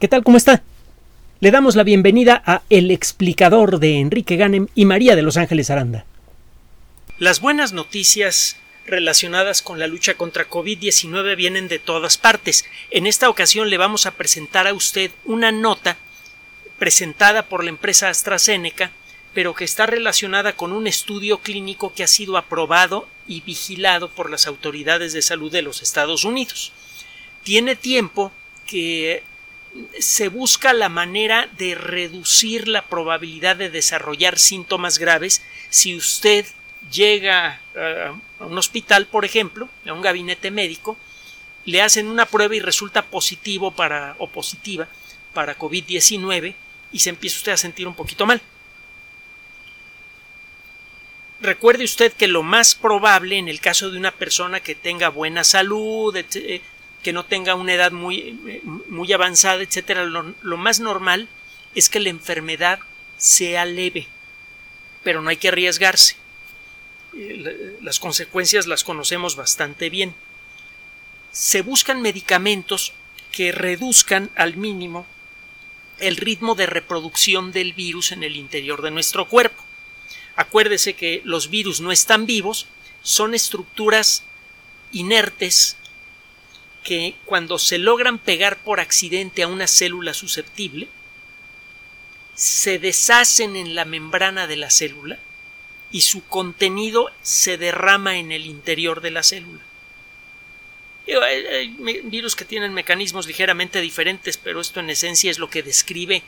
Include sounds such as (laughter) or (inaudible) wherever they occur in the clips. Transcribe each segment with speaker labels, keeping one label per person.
Speaker 1: ¿Qué tal? ¿Cómo está? Le damos la bienvenida a El explicador de Enrique Ganem y María de Los Ángeles Aranda. Las buenas noticias relacionadas con la lucha contra COVID-19 vienen de todas partes. En esta ocasión le vamos a presentar a usted una nota presentada por la empresa AstraZeneca, pero que está relacionada con un estudio clínico que ha sido aprobado y vigilado por las autoridades de salud de los Estados Unidos. Tiene tiempo que se busca la manera de reducir la probabilidad de desarrollar síntomas graves si usted llega a un hospital, por ejemplo, a un gabinete médico, le hacen una prueba y resulta positivo para o positiva para COVID-19 y se empieza usted a sentir un poquito mal. Recuerde usted que lo más probable en el caso de una persona que tenga buena salud, que no tenga una edad muy, muy avanzada, etcétera, lo, lo más normal es que la enfermedad sea leve, pero no hay que arriesgarse. Eh, las consecuencias las conocemos bastante bien. Se buscan medicamentos que reduzcan al mínimo el ritmo de reproducción del virus en el interior de nuestro cuerpo. Acuérdese que los virus no están vivos, son estructuras inertes que cuando se logran pegar por accidente a una célula susceptible, se deshacen en la membrana de la célula y su contenido se derrama en el interior de la célula. Hay, virus que tienen mecanismos ligeramente diferentes, pero esto en esencia es lo que describe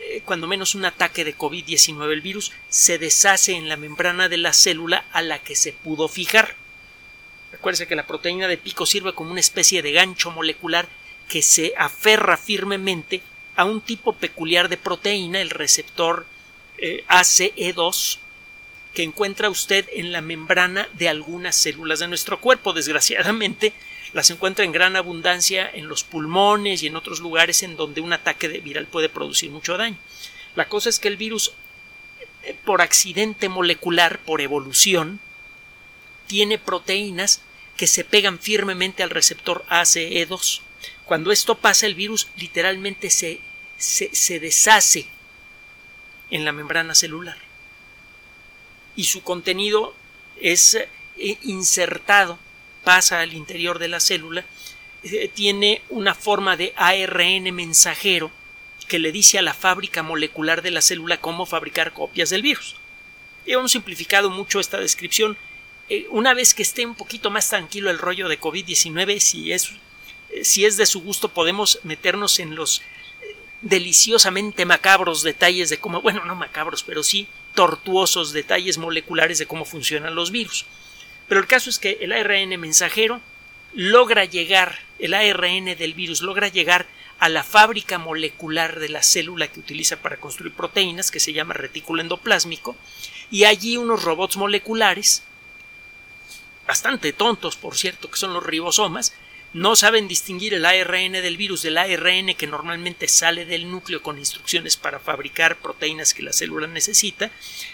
Speaker 1: eh, cuando menos un ataque de COVID-19. El virus se deshace en la membrana de la célula a la que se pudo fijar. Acuérdese que la proteína de pico sirve como una especie de gancho molecular que se aferra firmemente a un tipo peculiar de proteína, el receptor eh, ACE2, que encuentra usted en la membrana de algunas células de nuestro cuerpo. Desgraciadamente, (laughs) las encuentra en gran abundancia en los pulmones y en otros lugares en donde un ataque viral puede producir mucho daño. La cosa es que el virus, eh, por accidente molecular, por evolución, tiene proteínas que se pegan firmemente al receptor ACE2. Cuando esto pasa, el virus literalmente se, se, deshace en la membrana celular y su contenido es eh, insertado, pasa al interior de la célula, eh, tiene una forma de ARN mensajero que le dice a la fábrica molecular de la célula cómo fabricar copias del virus. Hemos simplificado mucho esta descripción eh, una vez que esté un poquito más tranquilo el rollo de COVID-19, si es, si es de su gusto, podemos meternos en los eh, deliciosamente macabros detalles de cómo, bueno, no macabros, pero sí tortuosos detalles moleculares de cómo funcionan los virus. Pero el caso es que el ARN mensajero logra llegar, el ARN del virus logra llegar a la fábrica molecular de la célula que utiliza para construir proteínas, que se llama retículo endoplásmico, y allí unos robots moleculares bastante tontos, por cierto, que son los ribosomas, no saben distinguir el ARN del virus del ARN que normalmente sale del núcleo con instrucciones para fabricar proteínas que la célula necesita,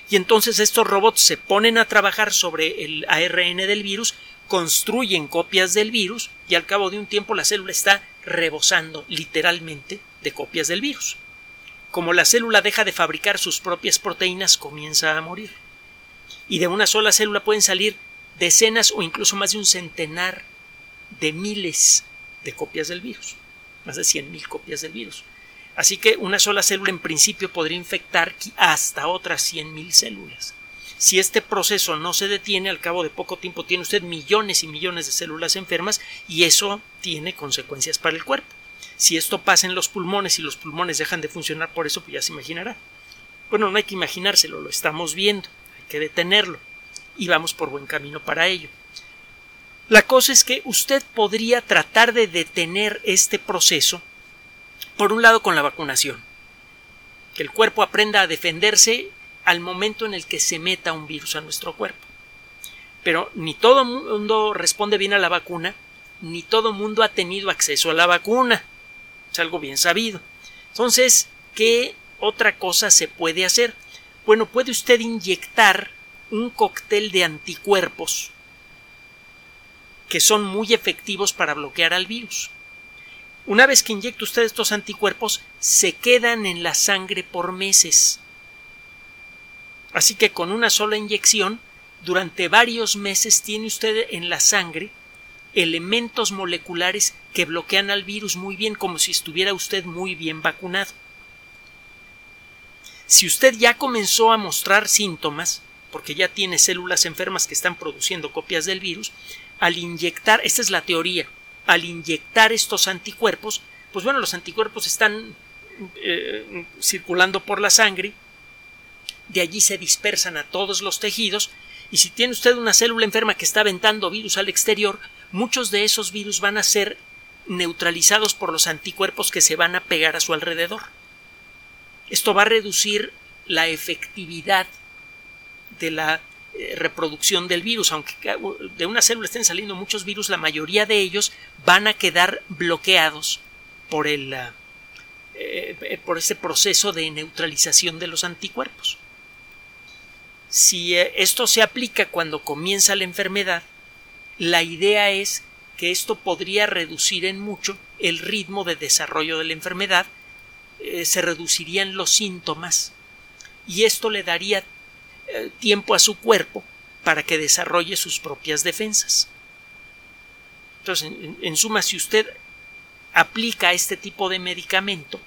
Speaker 1: y entonces estos robots se ponen a trabajar sobre el ARN del virus, construyen copias del virus, y al cabo de un tiempo la célula está rebosando literalmente de copias del virus. Como la célula deja de fabricar sus propias proteínas, comienza a morir. Y de una sola célula pueden salir decenas o incluso más de un centenar de miles de copias del virus, más de 100.000 copias del virus. Así que una sola célula en principio podría infectar hasta otras 100.000 células. Si este proceso no se detiene, al cabo de poco tiempo tiene usted millones y millones de células enfermas y eso tiene consecuencias para el cuerpo. Si esto pasa en los pulmones y los pulmones dejan de funcionar por eso, pues ya se imaginará. Bueno, no hay que imaginárselo, lo estamos viendo, hay que detenerlo y vamos por buen camino para ello. La cosa es que usted podría tratar de detener este proceso, por un lado con la vacunación, que el cuerpo aprenda a defenderse al momento en el que se meta un virus a nuestro cuerpo. Pero ni todo mundo responde bien a la vacuna, ni todo mundo ha tenido acceso a la vacuna. Es algo bien sabido. Entonces, ¿qué otra cosa se puede hacer? Bueno, puede usted inyectar un cóctel de anticuerpos que son muy efectivos para bloquear al virus. Una vez que inyecta usted estos anticuerpos, se quedan en la sangre por meses. Así que con una sola inyección, durante varios meses tiene usted en la sangre elementos moleculares que bloquean al virus muy bien, como si estuviera usted muy bien vacunado. Si usted ya comenzó a mostrar síntomas, porque ya tiene células enfermas que están produciendo copias del virus, al inyectar, esta es la teoría, al inyectar estos anticuerpos, pues bueno, los anticuerpos están eh, circulando por la sangre, de allí se dispersan a todos los tejidos y si tiene usted una célula enferma que está aventando virus al exterior, muchos de esos virus van a ser neutralizados por los anticuerpos que se van a pegar a su alrededor. Esto va a reducir la efectividad de la eh, reproducción del virus. Aunque de una célula estén saliendo muchos virus, la mayoría de ellos van a quedar bloqueados por el eh, por ese proceso de neutralización de los anticuerpos. Si eh, esto se aplica cuando comienza la enfermedad, la idea es que esto podría reducir en mucho el ritmo de desarrollo de la enfermedad, eh, se reducirían los síntomas y esto le daría eh, tiempo a su cuerpo para que desarrolle sus propias defensas. Entonces, en suma, si usted aplica este tipo de medicamento,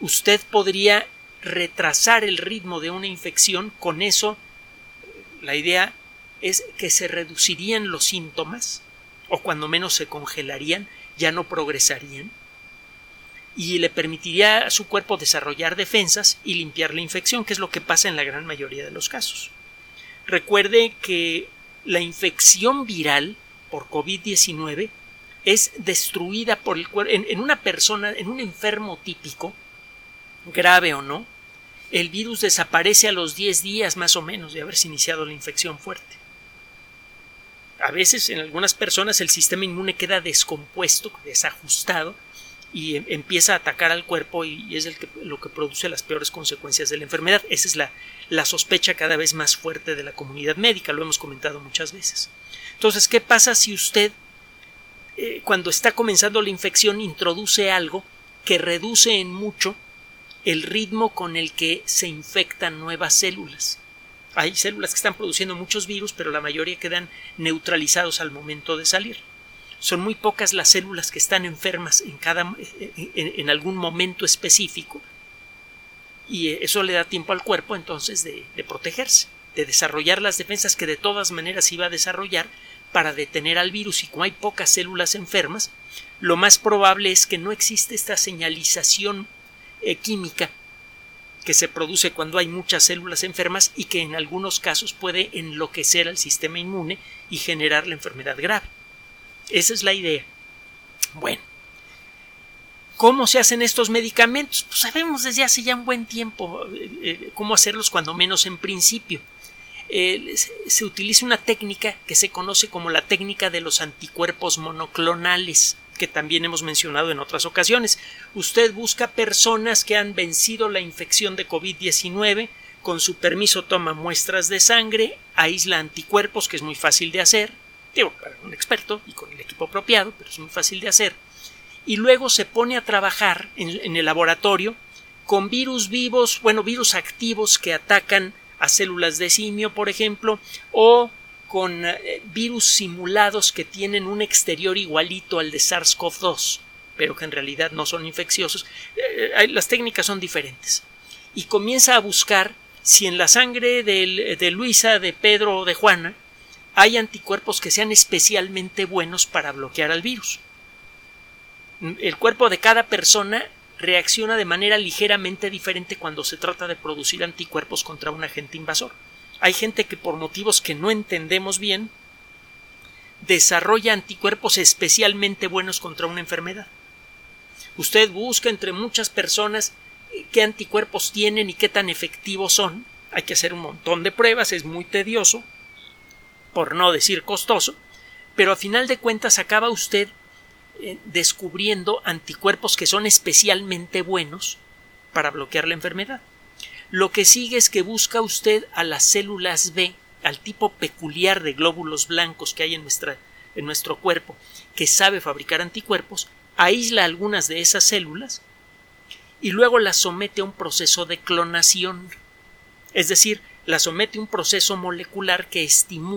Speaker 1: usted podría retrasar el ritmo de una infección, con eso la idea es que se reducirían los síntomas, o cuando menos se congelarían, ya no progresarían, y le permitiría a su cuerpo desarrollar defensas y limpiar la infección, que es lo que pasa en la gran mayoría de los casos. Recuerde que la infección viral por COVID-19 es destruida por el cuerpo en una persona, en un enfermo típico, grave o no, el virus desaparece a los 10 días más o menos de haberse iniciado la infección fuerte. A veces en algunas personas el sistema inmune queda descompuesto, desajustado y em, empieza a atacar al cuerpo y es lo que produce las peores consecuencias de la enfermedad. Esa es la, la sospecha cada vez más fuerte de la comunidad médica, lo hemos comentado muchas veces. Entonces, ¿qué pasa si usted eh, cuando está comenzando la infección introduce algo que reduce en mucho el ritmo con el que se infectan nuevas células. Hay células que están produciendo muchos virus, pero la mayoría quedan neutralizados al momento de salir. Son muy pocas las células que están enfermas en, cada, en, algún momento específico y eso le da tiempo al cuerpo entonces de, protegerse, de desarrollar las defensas que de todas maneras iba a desarrollar para detener al virus y como hay pocas células enfermas, lo más probable es que no existe esta señalización eh, química que se produce cuando hay muchas células enfermas y que en algunos casos puede enloquecer al sistema inmune y generar la enfermedad grave. Esa es la idea. Bueno, ¿cómo se hacen estos medicamentos? Pues sabemos desde hace ya un buen tiempo eh, eh, cómo hacerlos, cuando menos en principio. se utiliza una técnica que se conoce como la técnica de los anticuerpos monoclonales que también hemos mencionado en otras ocasiones. Usted busca personas que han vencido la infección de COVID-19, con su permiso toma muestras de sangre, aísla anticuerpos, que es muy fácil de hacer, un experto y con el equipo apropiado, pero es muy fácil de hacer, y luego se pone a trabajar en, en el laboratorio con virus vivos, bueno, virus activos que atacan a células de simio, por ejemplo, o con eh, virus simulados que tienen un exterior igualito al de SARS-CoV-2, pero que en realidad no son infecciosos. Eh, eh, las técnicas son diferentes. Y comienza a buscar si en la sangre de Luisa, de Pedro o de Juana hay anticuerpos que sean especialmente buenos para bloquear al virus. El cuerpo de cada persona reacciona de manera ligeramente diferente cuando se trata de producir anticuerpos contra un agente invasor. Hay gente que por motivos que no entendemos bien desarrolla anticuerpos especialmente buenos contra una enfermedad. Usted busca entre muchas personas eh, qué anticuerpos tienen y qué tan efectivos son. Hay que hacer un montón de pruebas, es muy tedioso, por no decir costoso, pero a final de cuentas acaba usted eh, descubriendo anticuerpos que son especialmente buenos para bloquear la enfermedad. Lo que sigue es que busca usted a las células B, al tipo peculiar de glóbulos blancos que hay en, nuestra, en nuestro cuerpo, que sabe fabricar anticuerpos, aísla algunas de esas células y luego las somete a un proceso de clonación. Es decir, las somete a un proceso molecular que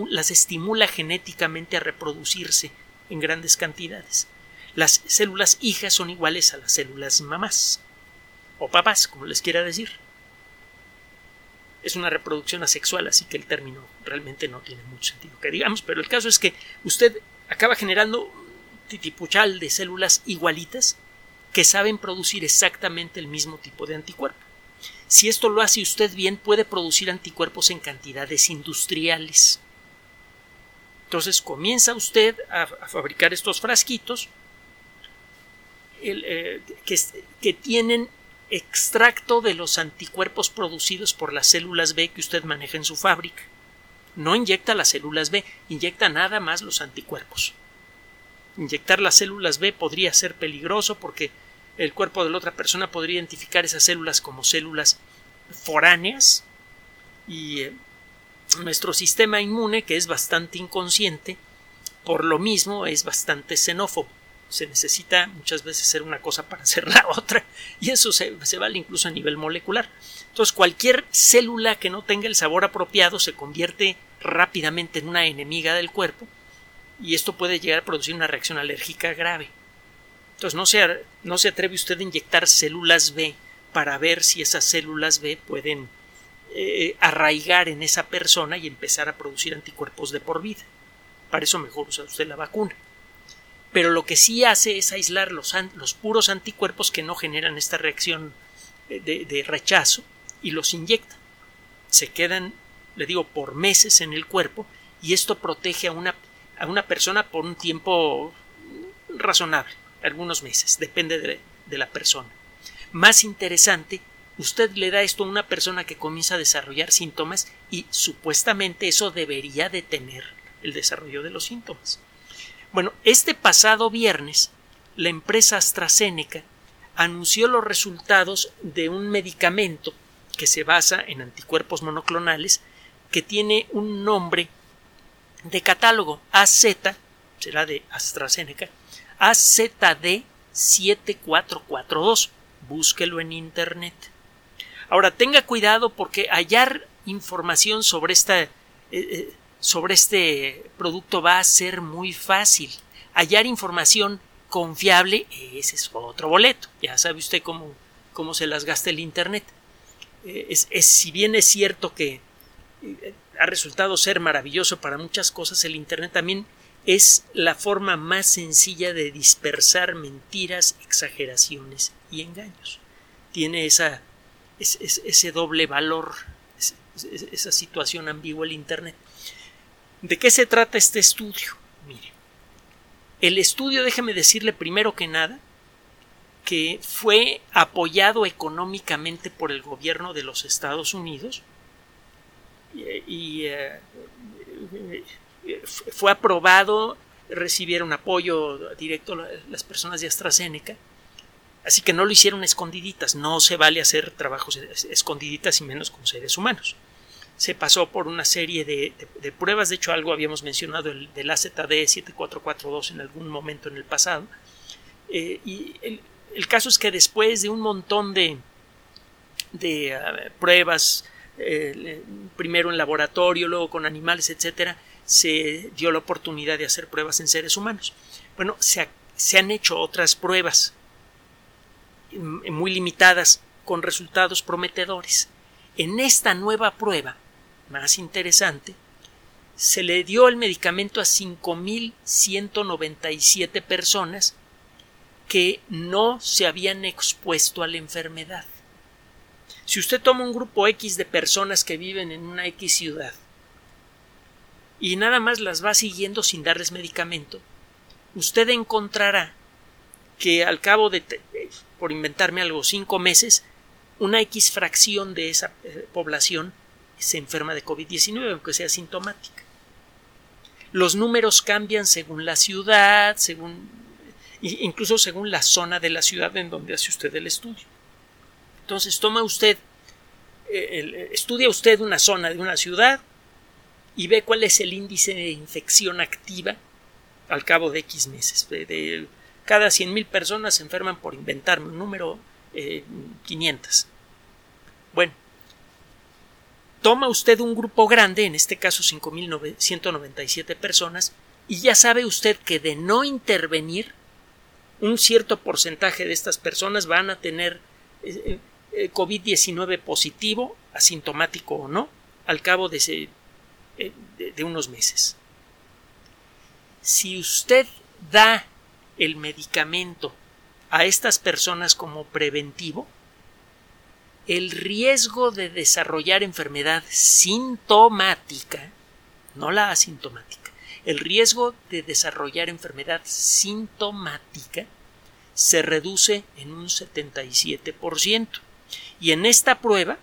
Speaker 1: las estimula genéticamente a reproducirse en grandes cantidades. Las células hijas son iguales a las células mamás o papás, como les quiera decir. Es una reproducción asexual, así que el término realmente no tiene mucho sentido que digamos, pero el caso es que usted acaba generando titipuchal de células igualitas que saben producir exactamente el mismo tipo de anticuerpo. Si esto lo hace usted bien, puede producir anticuerpos en cantidades industriales. Entonces comienza usted a, fabricar estos frasquitos eh, que, que tienen extracto de los anticuerpos producidos por las células B que usted maneja en su fábrica. No inyecta las células B, inyecta nada más los anticuerpos. Inyectar las células B podría ser peligroso porque el cuerpo de la otra persona podría identificar esas células como células foráneas y eh, nuestro sistema inmune, que es bastante inconsciente, por lo mismo es bastante xenófobo. Se necesita muchas veces hacer una cosa para hacer la (laughs) otra, y eso se, se, vale incluso a nivel molecular. Entonces, cualquier célula que no tenga el sabor apropiado se convierte rápidamente en una enemiga del cuerpo, y esto puede llegar a producir una reacción alérgica grave. Entonces no se, no se atreve usted a inyectar células B para ver si esas células B pueden eh, arraigar en esa persona y empezar a producir anticuerpos de por vida. Para eso mejor usa usted la vacuna. Pero lo que sí hace es aislar los, los puros anticuerpos que no generan esta reacción eh, de, de rechazo y los inyecta. Se quedan, le digo, por meses en el cuerpo y esto protege a una, a una persona por un tiempo razonable algunos meses, depende de, la persona. Más interesante, usted le da esto a una persona que comienza a desarrollar síntomas y supuestamente eso debería detener el desarrollo de los síntomas. Bueno, este pasado viernes, la empresa AstraZeneca anunció los resultados de un medicamento que se basa en anticuerpos monoclonales que tiene un nombre de catálogo AZ, será de AstraZeneca, AZD7442. Búsquelo en Internet. Ahora tenga cuidado porque hallar información sobre, esta, eh, eh, sobre este producto va a ser muy fácil. Hallar información confiable, ese es otro boleto. Ya sabe usted cómo, cómo se las gasta el Internet. Eh, es, si bien es cierto que ha resultado ser maravilloso para muchas cosas, el Internet también es la forma más sencilla de dispersar mentiras, exageraciones y engaños. Tiene esa, ese doble valor, esa situación ambigua el Internet. ¿De qué se trata este estudio? Mire, el estudio, déjeme decirle primero que nada, que fue apoyado económicamente por el gobierno de los Estados Unidos y, eh, fue aprobado, recibieron apoyo directo las personas de AstraZeneca, así que no lo hicieron escondiditas, no se vale hacer trabajos escondiditas y menos con seres humanos. Se pasó por una serie de, pruebas, de hecho algo habíamos mencionado el, del AZD 7442 en algún momento en el pasado, eh, y el, caso es que después de un montón de, ah, pruebas, eh, primero en laboratorio, luego con animales, etcétera, se dio la oportunidad de hacer pruebas en seres humanos. Bueno, se, han hecho otras pruebas muy limitadas con resultados prometedores. En esta nueva prueba, más interesante, se le dio el medicamento a 5.197 personas que no se habían expuesto a la enfermedad. Si usted toma un grupo X de personas que viven en una X ciudad y nada más las va siguiendo sin darles medicamento, usted encontrará que al cabo de, por inventarme algo, cinco meses, una X fracción de esa eh, población se enferma de COVID-19, aunque sea sintomática. Los números cambian según la ciudad, según incluso según la zona de la ciudad en donde hace usted el estudio. Entonces toma usted, eh, estudia usted una zona de una ciudad, y ve cuál es el índice de infección activa al cabo de X meses, de, cada 100.000 personas se enferman por inventarme un número 500. Eh, bueno, toma usted un grupo grande, en este caso 5.197 personas, y ya sabe usted que de no intervenir, un cierto porcentaje de estas personas van a tener eh, eh, COVID-19 positivo, asintomático o no, al cabo de, de unos meses. Si usted da el medicamento a estas personas como preventivo, el riesgo de desarrollar enfermedad sintomática, no la asintomática, el riesgo de desarrollar enfermedad sintomática se reduce en un 77%. Y en esta prueba,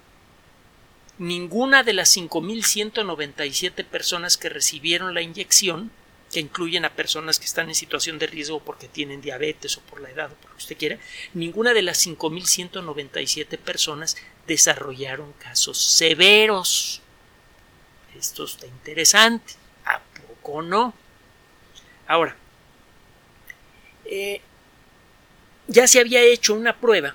Speaker 1: ninguna de las 5.197 personas que recibieron la inyección que incluyen a personas que están en situación de riesgo porque tienen diabetes o por la edad o por lo que usted quiera, ninguna de las 5.197 personas desarrollaron casos severos. Esto está interesante. ¿A poco no? Ahora, eh, ya se había hecho una prueba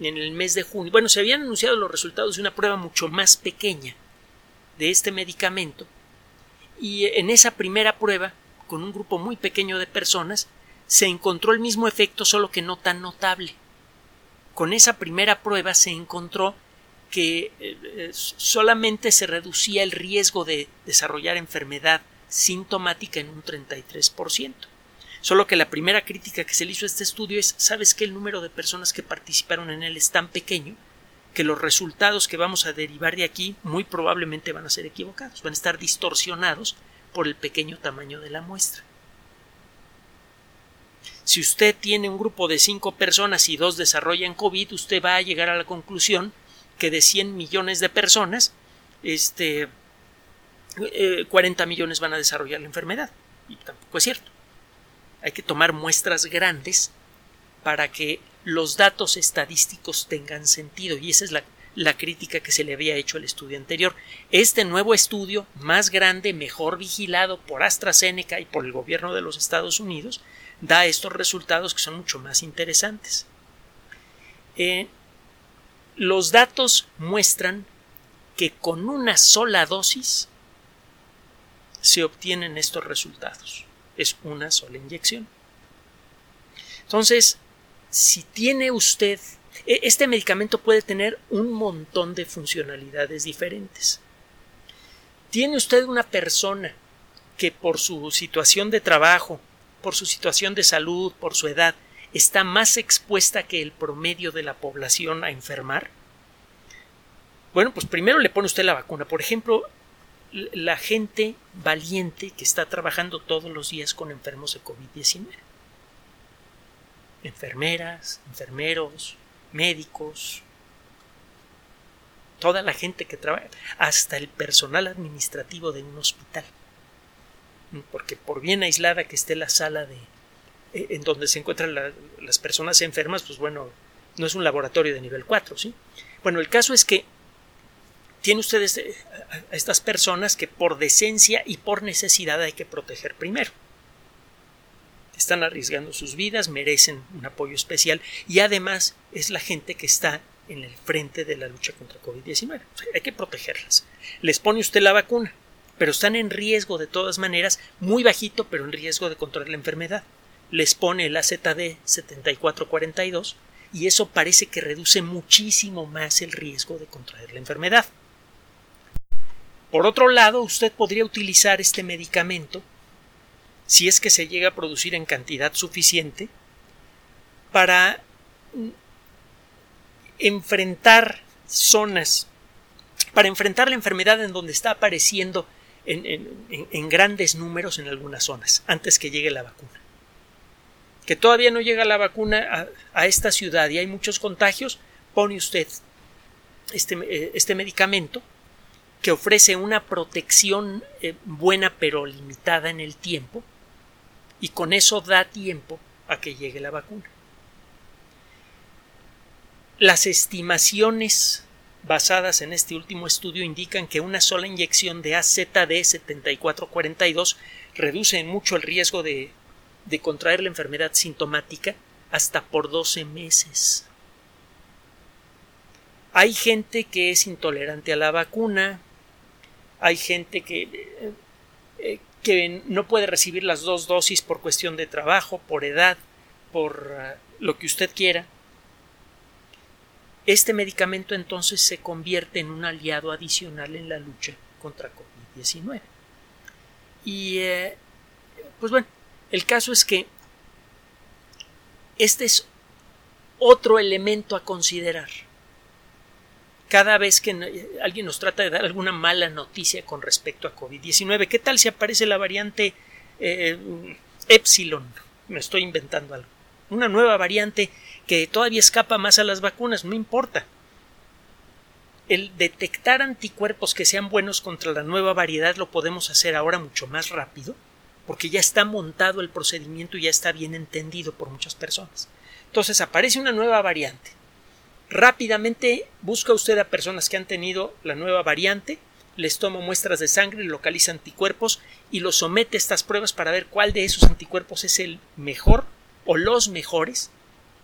Speaker 1: en el mes de junio. Bueno, se habían anunciado los resultados de una prueba mucho más pequeña de este medicamento. Y en esa primera prueba con un grupo muy pequeño de personas, se encontró el mismo efecto, solo que no tan notable. Con esa primera prueba se encontró que eh, eh, solamente se reducía el riesgo de desarrollar enfermedad sintomática en un 33%. Solo que la primera crítica que se le hizo a este estudio es, ¿sabes que el número de personas que participaron en él es tan pequeño que los resultados que vamos a derivar de aquí muy probablemente van a ser equivocados, van a estar distorsionados por el pequeño tamaño de la muestra. Si usted tiene un grupo de cinco personas y dos desarrollan COVID, usted va a llegar a la conclusión que de 100 millones de personas, este, 40 eh, millones van a desarrollar la enfermedad. Y tampoco es cierto. Hay que tomar muestras grandes para que los datos estadísticos tengan sentido. Y esa es la crítica que se le había hecho al estudio anterior. Este nuevo estudio, más grande, mejor vigilado por AstraZeneca y por el gobierno de los Estados Unidos, da estos resultados que son mucho más interesantes. Eh, los datos muestran que con una sola dosis se obtienen estos resultados. Es una sola inyección. Entonces, si tiene usted e, este medicamento puede tener un montón de funcionalidades diferentes. Tiene usted una persona que por su situación de trabajo, por su situación de salud, por su edad, está más expuesta que el promedio de la población a enfermar? Bueno, pues primero le pone usted la vacuna. Por ejemplo, la gente valiente que está trabajando todos los días con enfermos de COVID-19. Enfermeras, enfermeros, médicos, toda la gente que trabaja, hasta el personal administrativo de un hospital. Porque por bien aislada que esté la sala de eh, en donde se encuentran las personas enfermas, pues bueno, no es un laboratorio de nivel 4, ¿sí? Bueno, el caso es que tiene ustedes eh, a estas personas que por decencia y por necesidad hay que proteger primero están arriesgando sus vidas, merecen un apoyo especial y además es la gente que está en el frente de la lucha contra COVID-19. hay que protegerlas. Les pone usted la vacuna, pero están en riesgo de todas maneras, muy bajito, pero en riesgo de contraer la enfermedad. Les pone el AZD 7442 y eso parece que reduce muchísimo más el riesgo de contraer la enfermedad. Por otro lado, usted podría utilizar este medicamento si es que se llega a producir en cantidad suficiente para enfrentar zonas, para enfrentar la enfermedad en donde está apareciendo en, grandes números en algunas zonas, antes que llegue la vacuna. Que todavía no llega la vacuna a, esta ciudad y hay muchos contagios, pone usted este, eh, este medicamento que ofrece una protección eh, buena pero limitada en el tiempo y con eso da tiempo a que llegue la vacuna. Las estimaciones basadas en este último estudio indican que una sola inyección de AZD 7442 reduce en mucho el riesgo de de contraer la enfermedad sintomática hasta por 12 meses. Hay gente que es intolerante a la vacuna, hay gente que, eh, eh, que no puede recibir las dos dosis por cuestión de trabajo, por edad, por uh, lo que usted quiera. Este medicamento entonces se convierte en un aliado adicional en la lucha contra COVID-19. Y eh, pues bueno, el caso es que este es otro elemento a considerar cada vez que alguien nos trata de dar alguna mala noticia con respecto a COVID-19. ¿Qué tal si aparece la variante eh, Epsilon? Me estoy inventando algo. Una nueva variante que todavía escapa más a las vacunas, no importa. El detectar anticuerpos que sean buenos contra la nueva variedad lo podemos hacer ahora mucho más rápido, porque ya está montado el procedimiento y ya está bien entendido por muchas personas. Entonces aparece una nueva variante Rápidamente busca usted a personas que han tenido la nueva variante, les toma muestras de sangre, localiza anticuerpos y los somete a estas pruebas para ver cuál de esos anticuerpos es el mejor o los mejores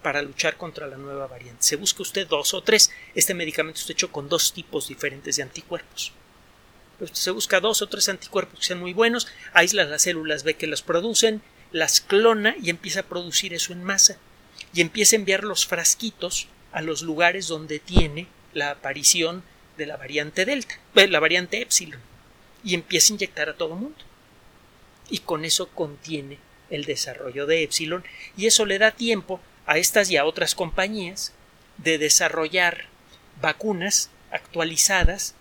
Speaker 1: para luchar contra la nueva variante. Se busca usted dos o tres. Este medicamento está hecho con dos tipos diferentes de anticuerpos. se busca dos o tres anticuerpos que sean muy buenos, aísla las células, ve que los producen, las clona y empieza a producir eso en masa. Y empieza a enviar los frasquitos a los lugares donde tiene la aparición de la variante delta, eh, la variante epsilon, y empieza a inyectar a todo mundo. Y con eso contiene el desarrollo de epsilon y eso le da tiempo a estas y a otras compañías de desarrollar vacunas actualizadas,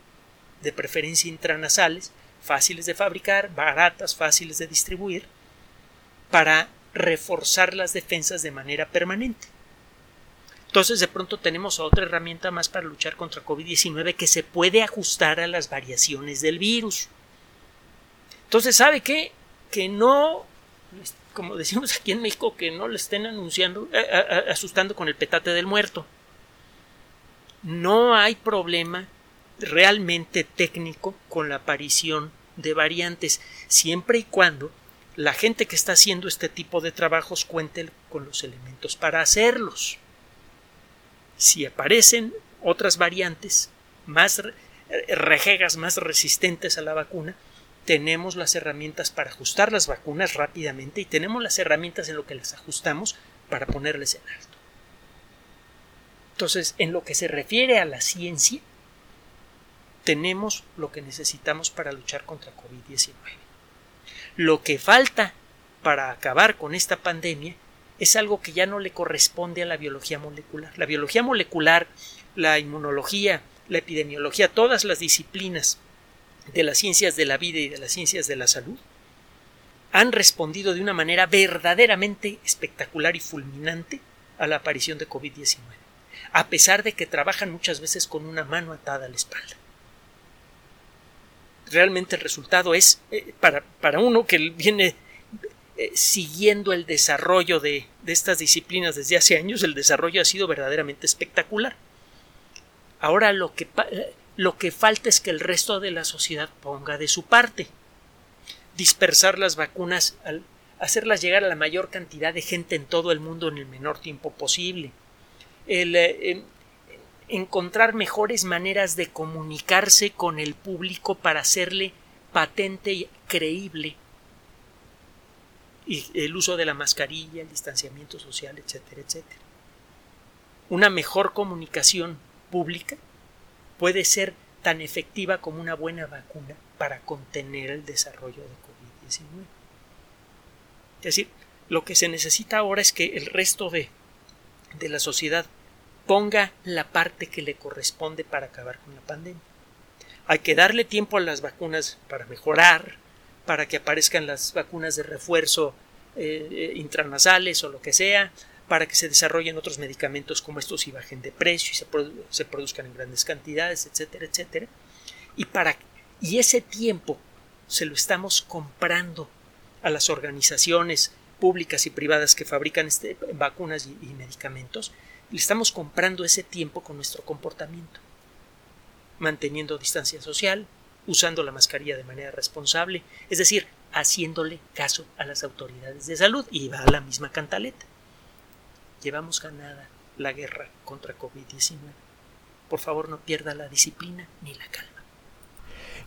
Speaker 1: de preferencia intranasales, fáciles de fabricar, baratas, fáciles de distribuir, para reforzar las defensas de manera permanente. Entonces de pronto tenemos otra herramienta más para luchar contra COVID-19 que se puede ajustar a las variaciones del virus. Entonces, ¿sabe qué? Que no, como decimos aquí en México, que no le estén anunciando, asustando con el petate del muerto. No hay problema realmente técnico con la aparición de variantes, siempre y cuando la gente que está haciendo este tipo de trabajos cuente con los elementos para hacerlos si aparecen otras variantes más rejegas más resistentes a la vacuna, tenemos las herramientas para ajustar las vacunas rápidamente y tenemos las herramientas en lo que las ajustamos para ponerles en alto. Entonces, en lo que se refiere a la ciencia, tenemos lo que necesitamos para luchar contra COVID-19. Lo que falta para acabar con esta pandemia es algo que ya no le corresponde a la biología molecular. La biología molecular, la inmunología, la epidemiología, todas las disciplinas de las ciencias de la vida y de las ciencias de la salud han respondido de una manera verdaderamente espectacular y fulminante a la aparición de COVID-19, a pesar de que trabajan muchas veces con una mano atada a la espalda. Realmente el resultado es, eh, para, para uno que viene eh, siguiendo el desarrollo de, estas disciplinas desde hace años, el desarrollo ha sido verdaderamente espectacular. Ahora lo que, eh, lo que falta es que el resto de la sociedad ponga de su parte. Dispersar las vacunas, hacerlas llegar a la mayor cantidad de gente en todo el mundo en el menor tiempo posible. Eh, encontrar mejores maneras de comunicarse con el público para hacerle patente y creíble y el uso de la mascarilla, el distanciamiento social, etcétera, etcétera. Una mejor comunicación pública puede ser tan efectiva como una buena vacuna para contener el desarrollo de COVID-19. Es decir, lo que se necesita ahora es que el resto de, de la sociedad ponga la parte que le corresponde para acabar con la pandemia. Hay que darle tiempo a las vacunas para mejorar, para que aparezcan las vacunas de refuerzo eh, eh, intranasales o lo que sea, para que se desarrollen otros medicamentos como estos y bajen de precio y se, produzcan en grandes cantidades, etcétera, etcétera. Y, para, y ese tiempo se lo estamos comprando a las organizaciones públicas y privadas que fabrican este, vacunas y, y medicamentos, le estamos comprando ese tiempo con nuestro comportamiento, manteniendo distancia social, usando la mascarilla de manera responsable, es decir, haciéndole caso a las autoridades de salud y va a la misma cantaleta. Llevamos ganada la guerra contra COVID-19. Por favor, no pierda la disciplina ni la calma.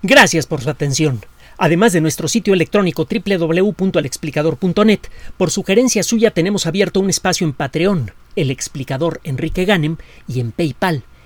Speaker 2: Gracias por su atención. Además de nuestro sitio electrónico www.alexplicador.net, por sugerencia suya tenemos abierto un espacio en Patreon, el explicador Enrique Ganem, y en PayPal,